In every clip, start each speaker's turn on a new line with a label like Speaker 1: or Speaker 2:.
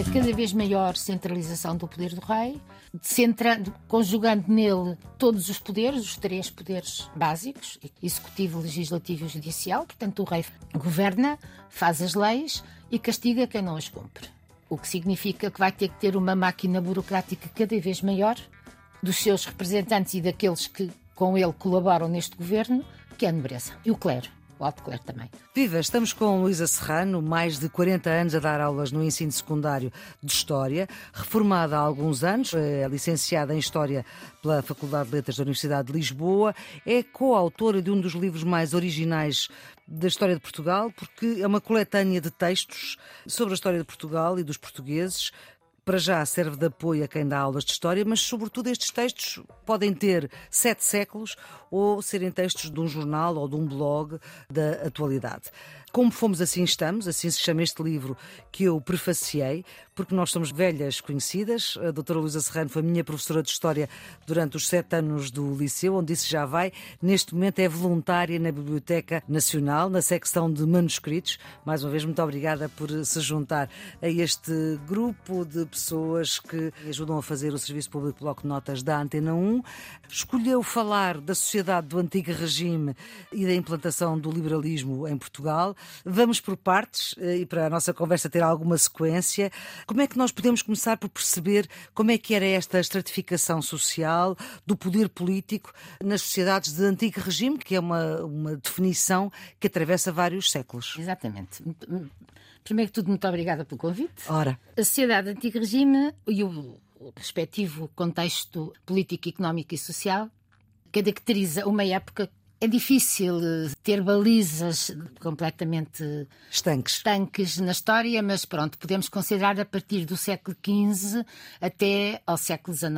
Speaker 1: a cada vez maior centralização do poder do rei, conjugando nele todos os poderes, os três poderes básicos, executivo, legislativo e judicial. Portanto, o rei governa, faz as leis e castiga quem não as cumpre. O que significa que vai ter que ter uma máquina burocrática cada vez maior dos seus representantes e daqueles que com ele colaboram neste governo, que é a nobreza e o clero o Alto Clero também.
Speaker 2: Viva, estamos com Luísa Serrano, mais de 40 anos a dar aulas no ensino secundário de História, reformada há alguns anos, é licenciada em História pela Faculdade de Letras da Universidade de Lisboa, é coautora de um dos livros mais originais da história de Portugal, porque é uma coletânea de textos sobre a história de Portugal e dos portugueses para já serve de apoio a quem dá aulas de história, mas, sobretudo, estes textos podem ter sete séculos ou serem textos de um jornal ou de um blog da atualidade. Como fomos, assim estamos, assim se chama este livro que eu prefaciei, porque nós somos velhas conhecidas. A doutora Luísa Serrano foi minha professora de História durante os sete anos do Liceu, onde isso já vai. Neste momento é voluntária na Biblioteca Nacional, na secção de manuscritos. Mais uma vez, muito obrigada por se juntar a este grupo de pessoas que ajudam a fazer o Serviço Público Bloco de Notas da Antena 1. Escolheu falar da sociedade do antigo regime e da implantação do liberalismo em Portugal. Vamos por partes eh, e para a nossa conversa ter alguma sequência. Como é que nós podemos começar por perceber como é que era esta estratificação social do poder político nas sociedades de antigo regime, que é uma, uma definição que atravessa vários séculos?
Speaker 1: Exatamente. Primeiro que tudo, muito obrigada pelo convite.
Speaker 2: Ora.
Speaker 1: A sociedade de antigo regime e o respectivo contexto político, económico e social caracteriza uma época é difícil ter balizas completamente
Speaker 2: estanques.
Speaker 1: estanques na história, mas pronto, podemos considerar a partir do século XV até ao século XIX.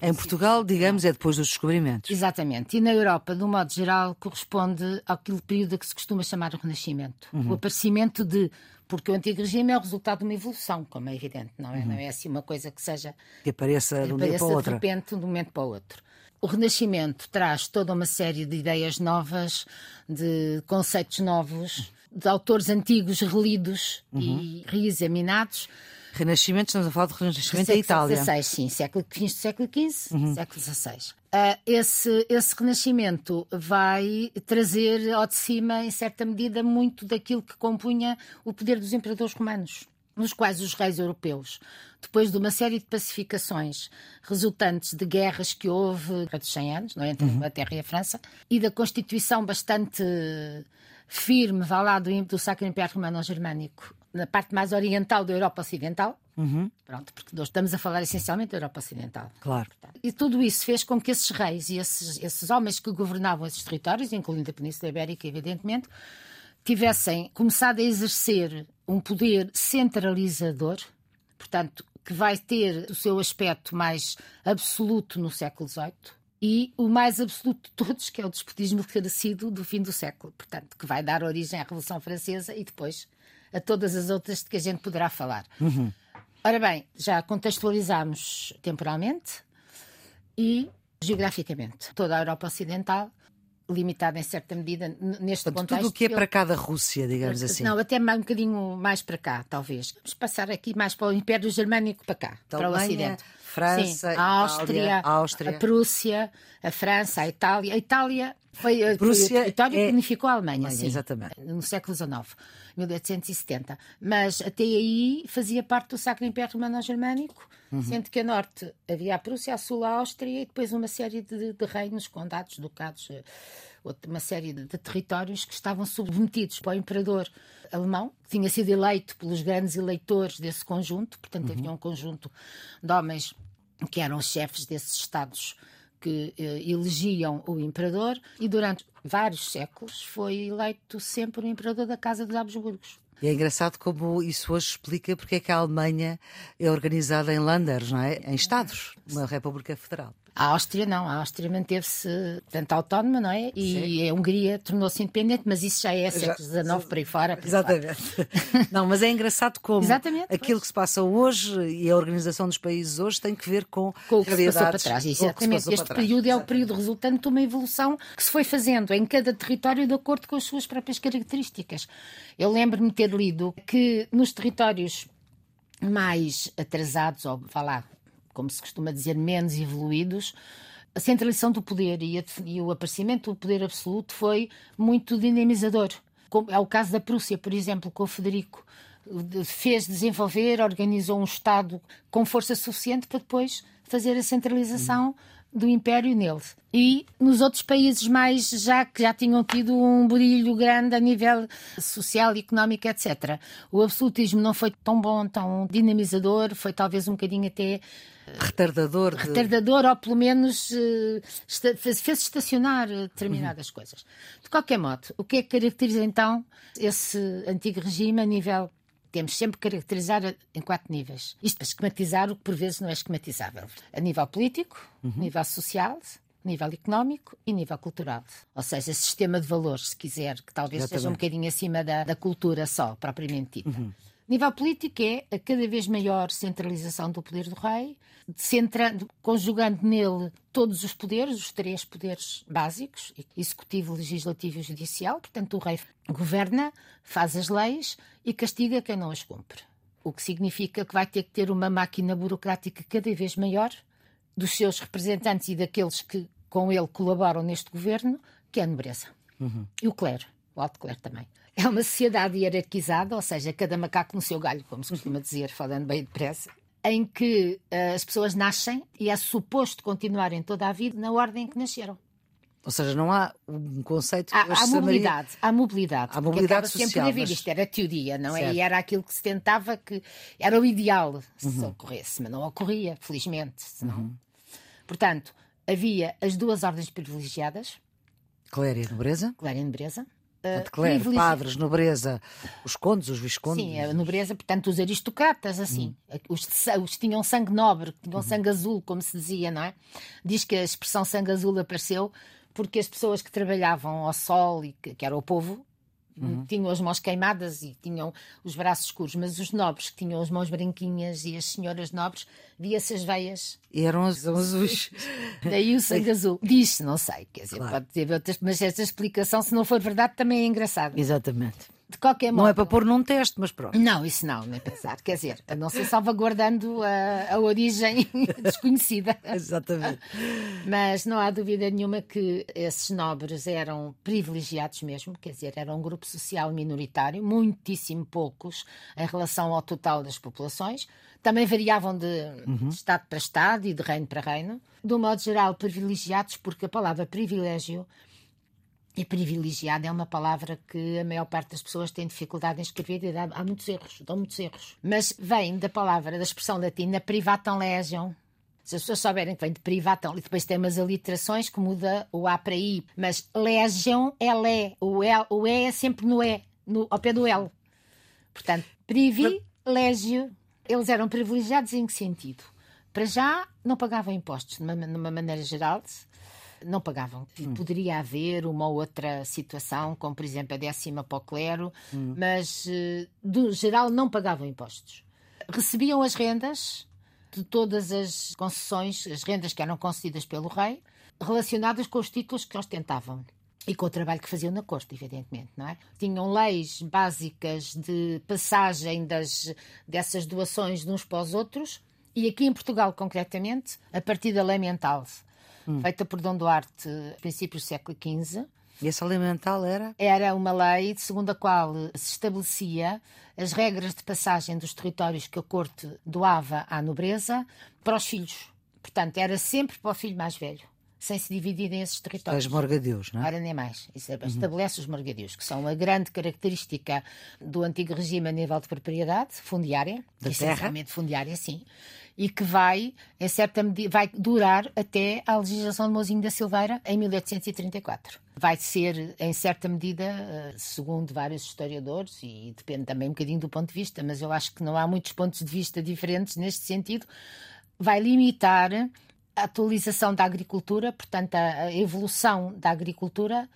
Speaker 2: Em Portugal, digamos, é depois dos descobrimentos.
Speaker 1: Exatamente. E na Europa, de um modo geral, corresponde àquele período que se costuma chamar o Renascimento. Uhum. O aparecimento de porque o antigo regime é o resultado de uma evolução, como é evidente, não é? Uhum. Não é assim uma coisa que seja.
Speaker 2: Que apareça de um dia para o outro.
Speaker 1: De repente, de um momento para o outro. O Renascimento traz toda uma série de ideias novas, de conceitos novos, de autores antigos relidos uhum. e reexaminados.
Speaker 2: Renascimento, estamos a falar de Renascimento da Itália.
Speaker 1: XVI, sim, século, fins do século XV, uhum. século XVI. Uh, esse, esse renascimento vai trazer ao de cima, em certa medida, muito daquilo que compunha o poder dos imperadores romanos nos quais os reis europeus, depois de uma série de pacificações resultantes de guerras que houve há 100 anos, não é? entre a uhum. Inglaterra e a França, e da constituição bastante firme, vá lá, do, do Sacro Império Romano-Germânico, na parte mais oriental da Europa Ocidental, uhum. pronto, porque nós estamos a falar essencialmente da Europa Ocidental.
Speaker 2: Claro.
Speaker 1: E tudo isso fez com que esses reis e esses, esses homens que governavam esses territórios, incluindo a Península Ibérica, evidentemente, tivessem começado a exercer um poder centralizador, portanto, que vai ter o seu aspecto mais absoluto no século XVIII, e o mais absoluto de todos, que é o despotismo carecido do fim do século, portanto, que vai dar origem à Revolução Francesa e depois a todas as outras de que a gente poderá falar. Uhum. Ora bem, já contextualizamos temporalmente e geograficamente. Toda a Europa Ocidental limitada em certa medida neste
Speaker 2: Portanto,
Speaker 1: contexto.
Speaker 2: Tudo o que é para cá da Rússia, digamos assim.
Speaker 1: Não, até um bocadinho mais para cá, talvez. Vamos passar aqui mais para o Império Germânico para cá,
Speaker 2: da
Speaker 1: para o Ocidente.
Speaker 2: França,
Speaker 1: Sim, a Áustria,
Speaker 2: Áustria,
Speaker 1: a Prússia, a França, a Itália. A Itália foi, a Prússia foi o território é... que unificou a Alemanha, Alemanha sim,
Speaker 2: exatamente.
Speaker 1: no século XIX, 1870. Mas até aí fazia parte do Sacro Império Romano-Germânico, uhum. sendo que a norte havia a Prússia, a sul a Áustria e depois uma série de, de reinos, condados, ducados eh, uma série de, de territórios que estavam submetidos para o imperador alemão, que tinha sido eleito pelos grandes eleitores desse conjunto, portanto, uhum. havia um conjunto de homens que eram os chefes desses estados que eh, elegiam o imperador, e durante vários séculos foi eleito sempre o imperador da Casa dos Habsburgos.
Speaker 2: E é engraçado como isso hoje explica porque é que a Alemanha é organizada em Landers, não é? Em Estados, uma República Federal.
Speaker 1: A Áustria não, a Áustria manteve-se tanto autónoma, não é? E Sim. a Hungria tornou-se independente, mas isso já é século XIX para aí fora. Para
Speaker 2: Exatamente. Fora. não, mas é engraçado como Exatamente, aquilo pois. que se passa hoje e a organização dos países hoje tem que ver com,
Speaker 1: com o que se passou para trás. Exatamente. Este período é o período resultante de uma evolução que se foi fazendo em cada território de acordo com as suas próprias características. Eu lembro-me ter lido que nos territórios mais atrasados, ou vá lá, como se costuma dizer, menos evoluídos, a centralização do poder e, a, e, o aparecimento do poder absoluto foi muito dinamizador. Como é o caso da Prússia, por exemplo, com o Federico. Fez desenvolver, organizou um Estado com força suficiente para depois fazer a centralização. Do Império nele. E nos outros países mais já que já tinham tido um brilho grande a nível social, económico, etc. O absolutismo não foi tão bom, tão dinamizador, foi talvez um bocadinho até
Speaker 2: retardador, de...
Speaker 1: retardador ou pelo menos uh, fez estacionar determinadas uhum. coisas. De qualquer modo, o que é que caracteriza então esse antigo regime a nível temos sempre que caracterizar em quatro níveis. Isto para esquematizar o que por vezes não é esquematizável. A nível político, uhum. nível social, nível económico e nível cultural. Ou seja, sistema de valores, se quiser, que talvez Exatamente. esteja um bocadinho acima da, da cultura só, propriamente dita. Uhum. Nível político é a cada vez maior centralização do poder do rei, conjugando nele todos os poderes, os três poderes básicos, executivo, legislativo e judicial. Portanto, o rei governa, faz as leis e castiga quem não as cumpre. O que significa que vai ter que ter uma máquina burocrática cada vez maior dos seus representantes e daqueles que com ele colaboram neste governo, que é a nobreza. Uhum. E o clero, o alto clero também. É uma sociedade hierarquizada, ou seja, cada macaco no seu galho, como se costuma dizer, falando bem depressa, em que uh, as pessoas nascem e é suposto continuarem toda a vida na ordem em que nasceram.
Speaker 2: Ou seja, não há um conceito
Speaker 1: há, há mobilidade, há mobilidade.
Speaker 2: Há mobilidade social.
Speaker 1: sempre haver. Mas... Isto era teoria, não é? E era aquilo que se tentava que era o ideal se uhum. ocorresse, mas não ocorria, felizmente. Senão... Uhum. Portanto, havia as duas ordens privilegiadas.
Speaker 2: Cléria e nobreza.
Speaker 1: Cléria e nobreza.
Speaker 2: Uh, clero, privilegi... padres, nobreza, os condes, os viscondes.
Speaker 1: Sim, a nobreza, portanto, os aristocratas, assim, hum. os, os que tinham sangue nobre, que tinham uhum. sangue azul, como se dizia, não é? Diz que a expressão sangue azul apareceu porque as pessoas que trabalhavam ao sol, e que, que era o povo, Uhum. Tinham as mãos queimadas e tinham os braços escuros, mas os nobres que tinham as mãos branquinhas e as senhoras nobres, via-se as veias.
Speaker 2: E eram azuis.
Speaker 1: Daí o sangue azul. Diz-se, não sei, quer dizer, claro. pode ter outras, mas esta explicação, se não for verdade, também é engraçada.
Speaker 2: Exatamente.
Speaker 1: De qualquer modo.
Speaker 2: Não é para pôr num teste, mas pronto.
Speaker 1: Não, isso não, nem pensar. Quer dizer, a não ser salvaguardando a, a origem desconhecida.
Speaker 2: Exatamente.
Speaker 1: Mas não há dúvida nenhuma que esses nobres eram privilegiados mesmo, quer dizer, era um grupo social minoritário, muitíssimo poucos em relação ao total das populações. Também variavam de, uhum. de Estado para Estado e de reino para reino. De um modo geral, privilegiados, porque a palavra privilégio e privilegiado é uma palavra que a maior parte das pessoas tem dificuldade em escrever e dá, há muitos erros, dão muitos erros. Mas vem da palavra, da expressão latina privatam legion. Se as pessoas souberem que vem de privatam, e depois tem umas aliterações que muda o A para I, mas legion é lé, o o e é sempre no E, no, ao pé do L. Portanto, privilégio. Eles eram privilegiados em que sentido? Para já, não pagavam impostos, de uma maneira geral não pagavam. Hum. Poderia haver uma outra situação, como por exemplo a décima para o clero, hum. mas eh, do geral não pagavam impostos. Recebiam as rendas de todas as concessões, as rendas que eram concedidas pelo rei, relacionadas com os títulos que ostentavam. E com o trabalho que faziam na corte, evidentemente, não é? Tinham leis básicas de passagem das, dessas doações de uns para os outros, e aqui em Portugal, concretamente, a partir da lei mental hum. feita por Dom Duarte, princípios do século XV.
Speaker 2: E essa lei mental era?
Speaker 1: Era uma lei segundo a qual se estabelecia as regras de passagem dos territórios que a corte doava à nobreza para os filhos. Portanto, era sempre para o filho mais velho, sem se dividirem esses territórios.
Speaker 2: Os morgadios, não é?
Speaker 1: Ora, nem mais. Isso é, estabelece uhum. os morgadios, que são a grande característica do antigo regime a nível de propriedade fundiária.
Speaker 2: Da terra?
Speaker 1: fundiária, sim e que vai, em certa medida, vai durar até a legislação de Mozinho da Silveira em 1834. Vai ser, em certa medida, eh, segundo vários historiadores, e depende também um bocadinho do ponto de vista, mas eu acho que não há muitos pontos de vista diferentes neste sentido, vai limitar a atualização da agricultura, portanto, a evolução da agricultura,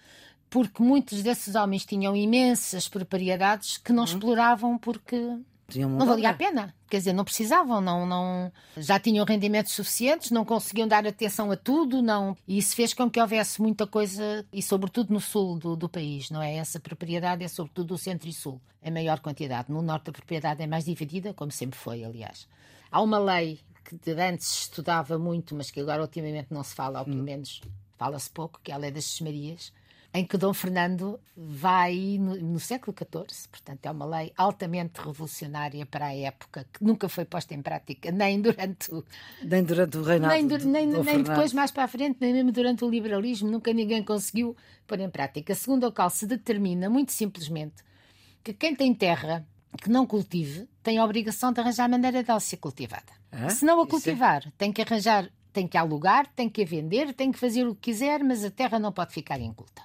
Speaker 1: porque muitos desses homens tinham imensas propriedades que não hum. exploravam porque não valia a pena. Quer dizer, não precisavam, não, não, já tinham rendimentos suficientes, não conseguiam dar atenção a tudo, não. E isso fez com que houvesse muita coisa, e sobretudo no sul do, do país, não é? Essa propriedade é sobretudo o centro e sul, em maior quantidade. No norte a propriedade é mais dividida, como sempre foi, aliás. Há uma lei que antes estudava muito, mas que agora ultimamente não se fala, ou pelo hum. menos fala-se pouco, que é a lei das Marias em que Dom Fernando vai no, no, século XIV, portanto é uma lei altamente revolucionária para a época, que nunca foi posta em prática, nem durante o,
Speaker 2: nem durante o reinado
Speaker 1: nem, de, nem, nem depois mais para a frente, nem mesmo durante o liberalismo, nunca ninguém conseguiu pôr em prática. Segundo o qual se determina, muito simplesmente, que quem tem terra que não cultive tem a obrigação de arranjar maneira de ela ser cultivada. Ah, se não a é cultivar, é... tem que arranjar tem que alugar, tem que vender, tem que fazer o que quiser, mas a terra não pode ficar inculta.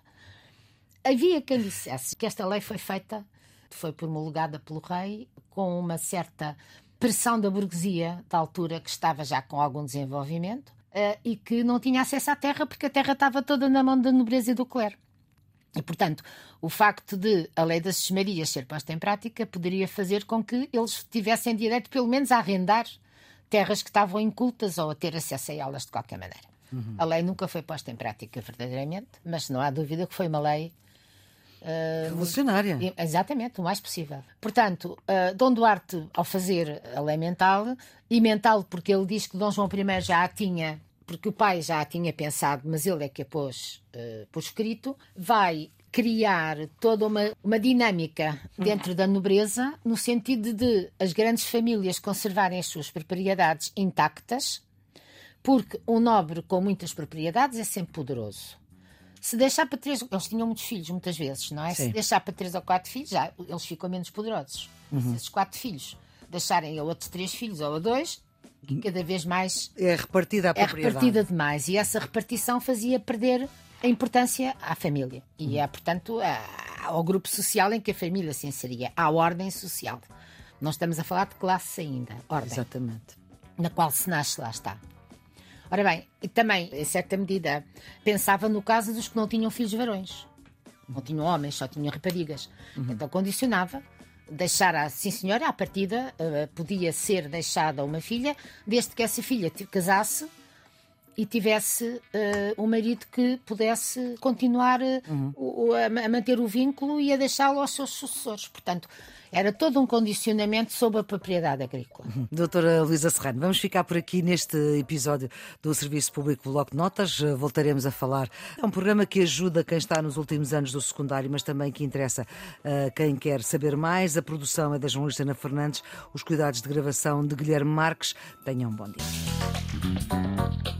Speaker 1: Havia quem dissesse que esta lei foi feita, foi promulgada pelo rei, com uma certa pressão da burguesia da altura que estava já com algum desenvolvimento uh, e que não tinha acesso à terra porque a terra estava toda na mão da nobreza e do clero. E, portanto, o facto de a lei das Marias ser posta em prática poderia fazer com que eles tivessem direito, pelo menos, a arrendar terras que estavam incultas ou a ter acesso a elas de qualquer maneira. Uhum. A lei nunca foi posta em prática verdadeiramente, mas não há dúvida que foi uma lei
Speaker 2: Uh, Revolucionária.
Speaker 1: Exatamente, o mais possível. Portanto, uh, Dom Duarte, ao fazer a lei mental, e mental porque ele diz que Dom João I já a tinha, porque o pai já a tinha pensado, mas ele é que a pôs uh, por escrito, vai criar toda uma, uma dinâmica dentro da nobreza, no sentido de as grandes famílias conservarem as suas propriedades intactas, porque um nobre com muitas propriedades é sempre poderoso. Se deixar para três, eles tinham muitos filhos muitas vezes, não é? Sim. Se deixar para três ou quatro filhos, já eles ficam menos poderosos. Uhum. Se esses quatro filhos deixarem a outros três filhos ou a dois, cada vez mais
Speaker 2: é repartida a
Speaker 1: é repartida demais e essa repartição fazia perder a importância à família e é portanto ao grupo social em que a família se inseria, à ordem social. Não estamos a falar de classe ainda, ordem.
Speaker 2: Exatamente.
Speaker 1: Na qual se nasce, lá está. Ora bem, e também, em certa medida, pensava no caso dos que não tinham filhos varões. Não tinham homens, só tinham raparigas. Uhum. Então condicionava deixar, a, sim senhora, à partida uh, podia ser deixada uma filha, desde que essa filha casasse e tivesse uh, um marido que pudesse continuar uhum. o, a, a, manter o vínculo e a deixá-lo aos seus sucessores. Portanto, era todo um condicionamento sobre a propriedade agrícola.
Speaker 2: Uhum. Doutora Luísa Serrano, vamos ficar por aqui neste episódio do Serviço Público Bloco de Notas. Voltaremos a falar. É um programa que ajuda quem está nos últimos anos do secundário, mas também que interessa a quem quer saber mais. A produção é da jornalista Ana Fernandes, os cuidados de gravação de Guilherme Marques. Tenham um bom dia.